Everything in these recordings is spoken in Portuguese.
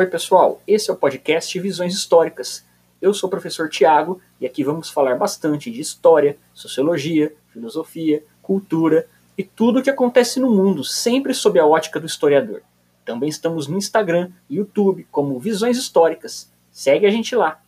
Oi, pessoal, esse é o podcast Visões Históricas. Eu sou o professor Tiago e aqui vamos falar bastante de história, sociologia, filosofia, cultura e tudo o que acontece no mundo, sempre sob a ótica do historiador. Também estamos no Instagram e YouTube como Visões Históricas. Segue a gente lá.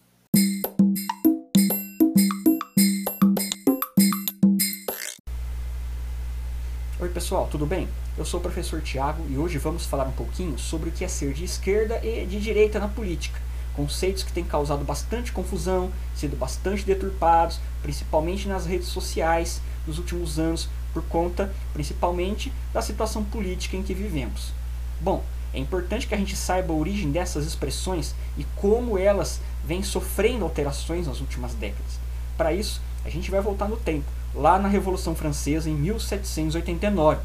Pessoal, tudo bem? Eu sou o professor Tiago e hoje vamos falar um pouquinho sobre o que é ser de esquerda e de direita na política. Conceitos que têm causado bastante confusão, sido bastante deturpados, principalmente nas redes sociais nos últimos anos, por conta principalmente da situação política em que vivemos. Bom, é importante que a gente saiba a origem dessas expressões e como elas vêm sofrendo alterações nas últimas décadas. Para isso, a gente vai voltar no tempo lá na Revolução Francesa em 1789.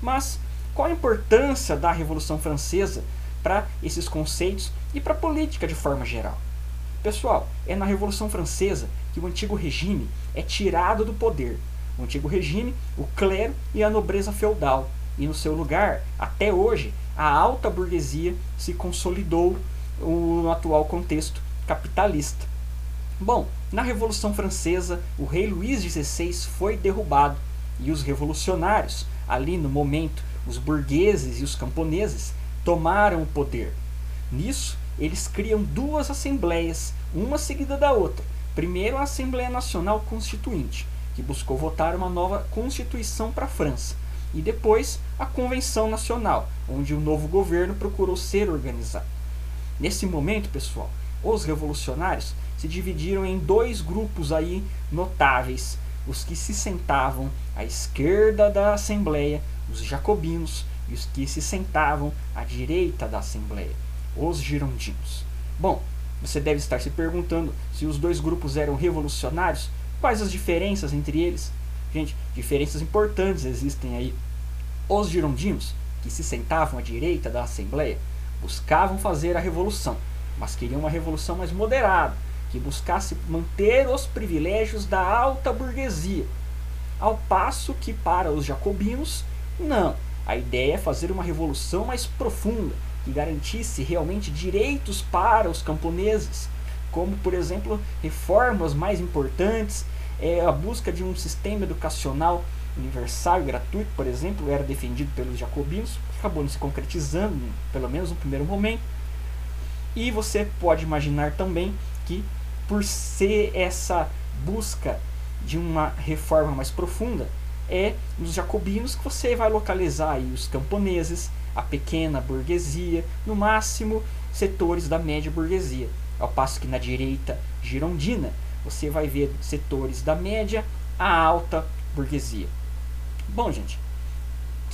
Mas qual a importância da Revolução Francesa para esses conceitos e para a política de forma geral? Pessoal, é na Revolução Francesa que o antigo regime é tirado do poder. O antigo regime, o clero e a nobreza feudal. E no seu lugar, até hoje, a alta burguesia se consolidou no atual contexto capitalista. Bom, na Revolução Francesa, o rei Luís XVI foi derrubado e os revolucionários, ali no momento, os burgueses e os camponeses, tomaram o poder. Nisso, eles criam duas assembleias, uma seguida da outra. Primeiro, a Assembleia Nacional Constituinte, que buscou votar uma nova Constituição para a França, e depois a Convenção Nacional, onde o novo governo procurou ser organizado. Nesse momento, pessoal, os revolucionários se dividiram em dois grupos aí notáveis, os que se sentavam à esquerda da Assembleia, os jacobinos, e os que se sentavam à direita da Assembleia, os girondinos. Bom, você deve estar se perguntando se os dois grupos eram revolucionários, quais as diferenças entre eles? Gente, diferenças importantes existem aí. Os girondinos, que se sentavam à direita da Assembleia, buscavam fazer a revolução, mas queriam uma revolução mais moderada, que buscasse manter os privilégios da alta burguesia. Ao passo que para os jacobinos, não. A ideia é fazer uma revolução mais profunda, que garantisse realmente direitos para os camponeses, como, por exemplo, reformas mais importantes, é, a busca de um sistema educacional universal e gratuito, por exemplo, era defendido pelos jacobinos, acabou não se concretizando, pelo menos no primeiro momento. E você pode imaginar também que por ser essa busca de uma reforma mais profunda, é nos jacobinos que você vai localizar aí os camponeses, a pequena burguesia, no máximo setores da média burguesia. Ao passo que na direita girondina você vai ver setores da média à alta burguesia. Bom, gente,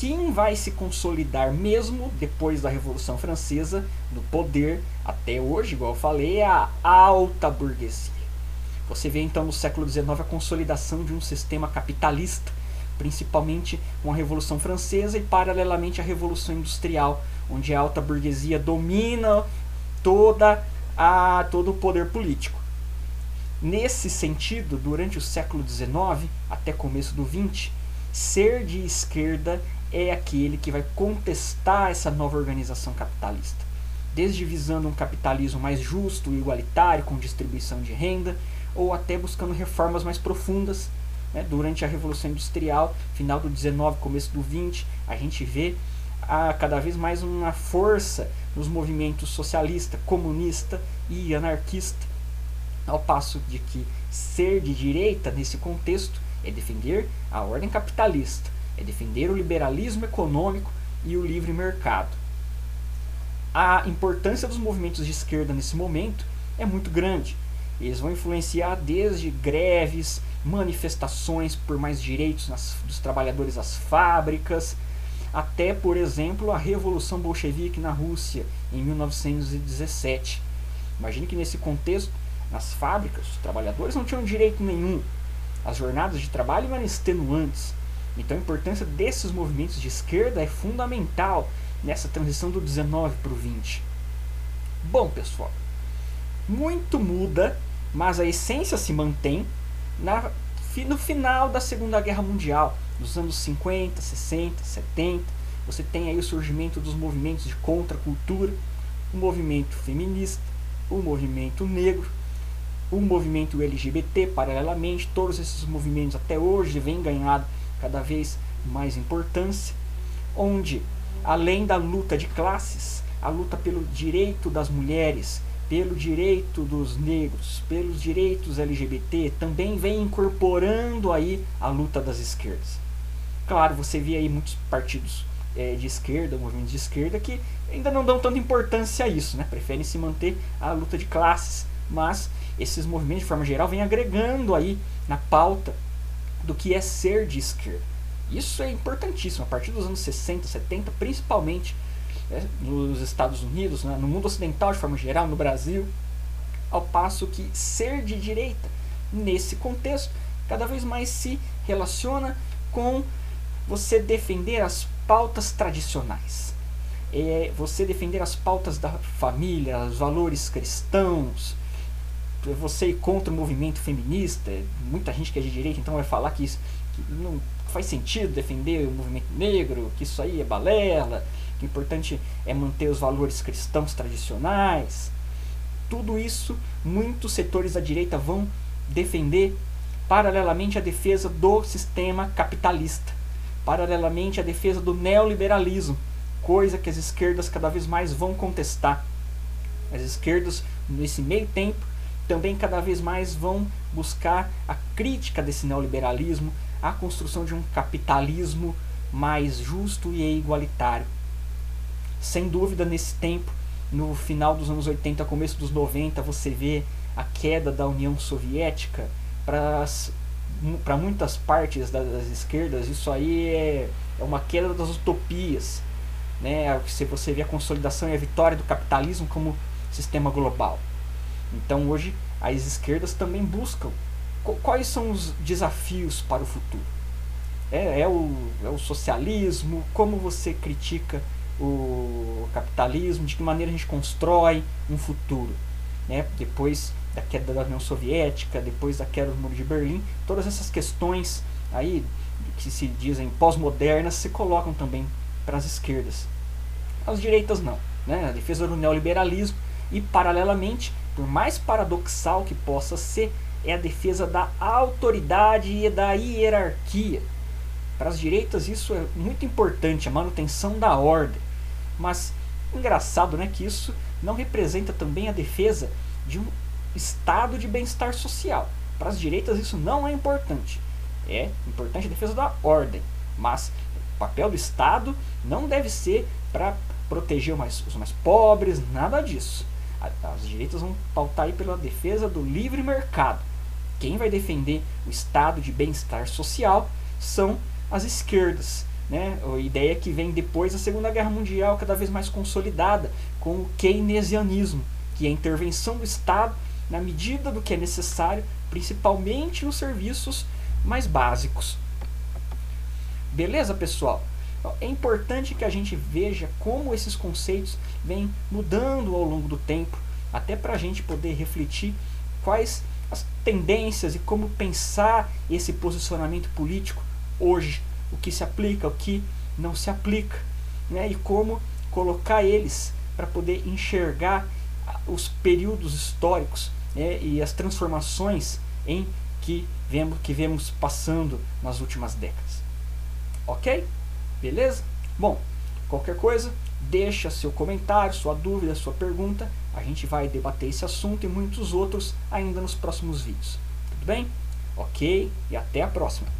quem vai se consolidar mesmo depois da Revolução Francesa no poder até hoje, igual eu falei, é a alta burguesia. Você vê então no século XIX a consolidação de um sistema capitalista, principalmente com a Revolução Francesa e paralelamente a Revolução Industrial, onde a alta burguesia domina toda a todo o poder político. Nesse sentido, durante o século XIX até começo do XX, ser de esquerda é aquele que vai contestar essa nova organização capitalista, desde visando um capitalismo mais justo e igualitário, com distribuição de renda, ou até buscando reformas mais profundas. Né? Durante a Revolução Industrial, final do 19, começo do 20, a gente vê a, cada vez mais uma força nos movimentos socialista, comunista e anarquista, ao passo de que ser de direita nesse contexto é defender a ordem capitalista, é defender o liberalismo econômico e o livre mercado. A importância dos movimentos de esquerda nesse momento é muito grande. Eles vão influenciar desde greves, manifestações por mais direitos nas, dos trabalhadores às fábricas, até, por exemplo, a Revolução Bolchevique na Rússia em 1917. Imagine que nesse contexto, nas fábricas, os trabalhadores não tinham direito nenhum. As jornadas de trabalho eram extenuantes. Então a importância desses movimentos de esquerda é fundamental nessa transição do 19 para o 20. Bom, pessoal, muito muda, mas a essência se mantém na, no final da Segunda Guerra Mundial, nos anos 50, 60, 70. Você tem aí o surgimento dos movimentos de contracultura, o movimento feminista, o movimento negro, o movimento LGBT, paralelamente, todos esses movimentos até hoje vêm ganhando cada vez mais importância, onde, além da luta de classes, a luta pelo direito das mulheres, pelo direito dos negros, pelos direitos LGBT, também vem incorporando aí a luta das esquerdas. Claro, você vê aí muitos partidos é, de esquerda, movimentos de esquerda, que ainda não dão tanta importância a isso, né? preferem se manter a luta de classes, mas esses movimentos de forma geral vêm agregando aí na pauta do que é ser de esquerda. Isso é importantíssimo, a partir dos anos 60, 70, principalmente né, nos Estados Unidos, né, no mundo ocidental de forma geral, no Brasil, ao passo que ser de direita, nesse contexto, cada vez mais se relaciona com você defender as pautas tradicionais. É você defender as pautas da família, os valores cristãos, você ir contra o movimento feminista, muita gente que é de direita então vai falar que, isso, que não faz sentido defender o movimento negro, que isso aí é balela, que o importante é manter os valores cristãos tradicionais. Tudo isso, muitos setores da direita vão defender paralelamente à defesa do sistema capitalista, paralelamente à defesa do neoliberalismo, coisa que as esquerdas cada vez mais vão contestar. As esquerdas, nesse meio tempo, também cada vez mais vão buscar a crítica desse neoliberalismo, a construção de um capitalismo mais justo e igualitário. Sem dúvida, nesse tempo, no final dos anos 80, começo dos 90, você vê a queda da União Soviética para muitas partes das, das, esquerdas. Isso aí é, é uma queda das utopias. Né? Se você vê a consolidação e a vitória do capitalismo como sistema global. Então hoje as esquerdas também buscam quais são os desafios para o futuro. É, é, o, é o socialismo, como você critica o capitalismo, de que maneira a gente constrói um futuro. Né? Depois da queda da União Soviética, depois da queda do Muro de Berlim, todas essas questões aí que se dizem pós-modernas se colocam também para as esquerdas. As direitas não. Né? A defesa do neoliberalismo e, paralelamente, por mais paradoxal que possa ser, é a defesa da autoridade e da hierarquia. Para as direitas isso é muito importante, a manutenção da ordem. Mas engraçado né, que isso não representa também a defesa de um estado de bem-estar social. Para as direitas isso não é importante. É importante a defesa da ordem, mas o papel do Estado não deve ser para proteger os mais, os mais pobres, nada disso. As direitas vão pautar aí pela defesa do livre mercado. Quem vai defender o estado de bem-estar social são as esquerdas. Né? A ideia que vem depois da Segunda Guerra Mundial, cada vez mais consolidada, com o keynesianismo, que é a intervenção do Estado na medida do que é necessário, principalmente nos serviços mais básicos. Beleza, pessoal? É importante que a gente veja como esses conceitos vêm mudando ao longo do tempo, até para a gente poder refletir quais as tendências e como pensar esse posicionamento político hoje, o que se aplica, o que não se aplica, né? e como colocar eles para poder enxergar os períodos históricos né? e as transformações em que vemos, que vemos passando nas últimas décadas. Ok? Beleza? Bom, qualquer coisa, deixa seu comentário, sua dúvida, sua pergunta. A gente vai debater esse assunto e muitos outros ainda nos próximos vídeos. Tudo bem? Ok, e até a próxima.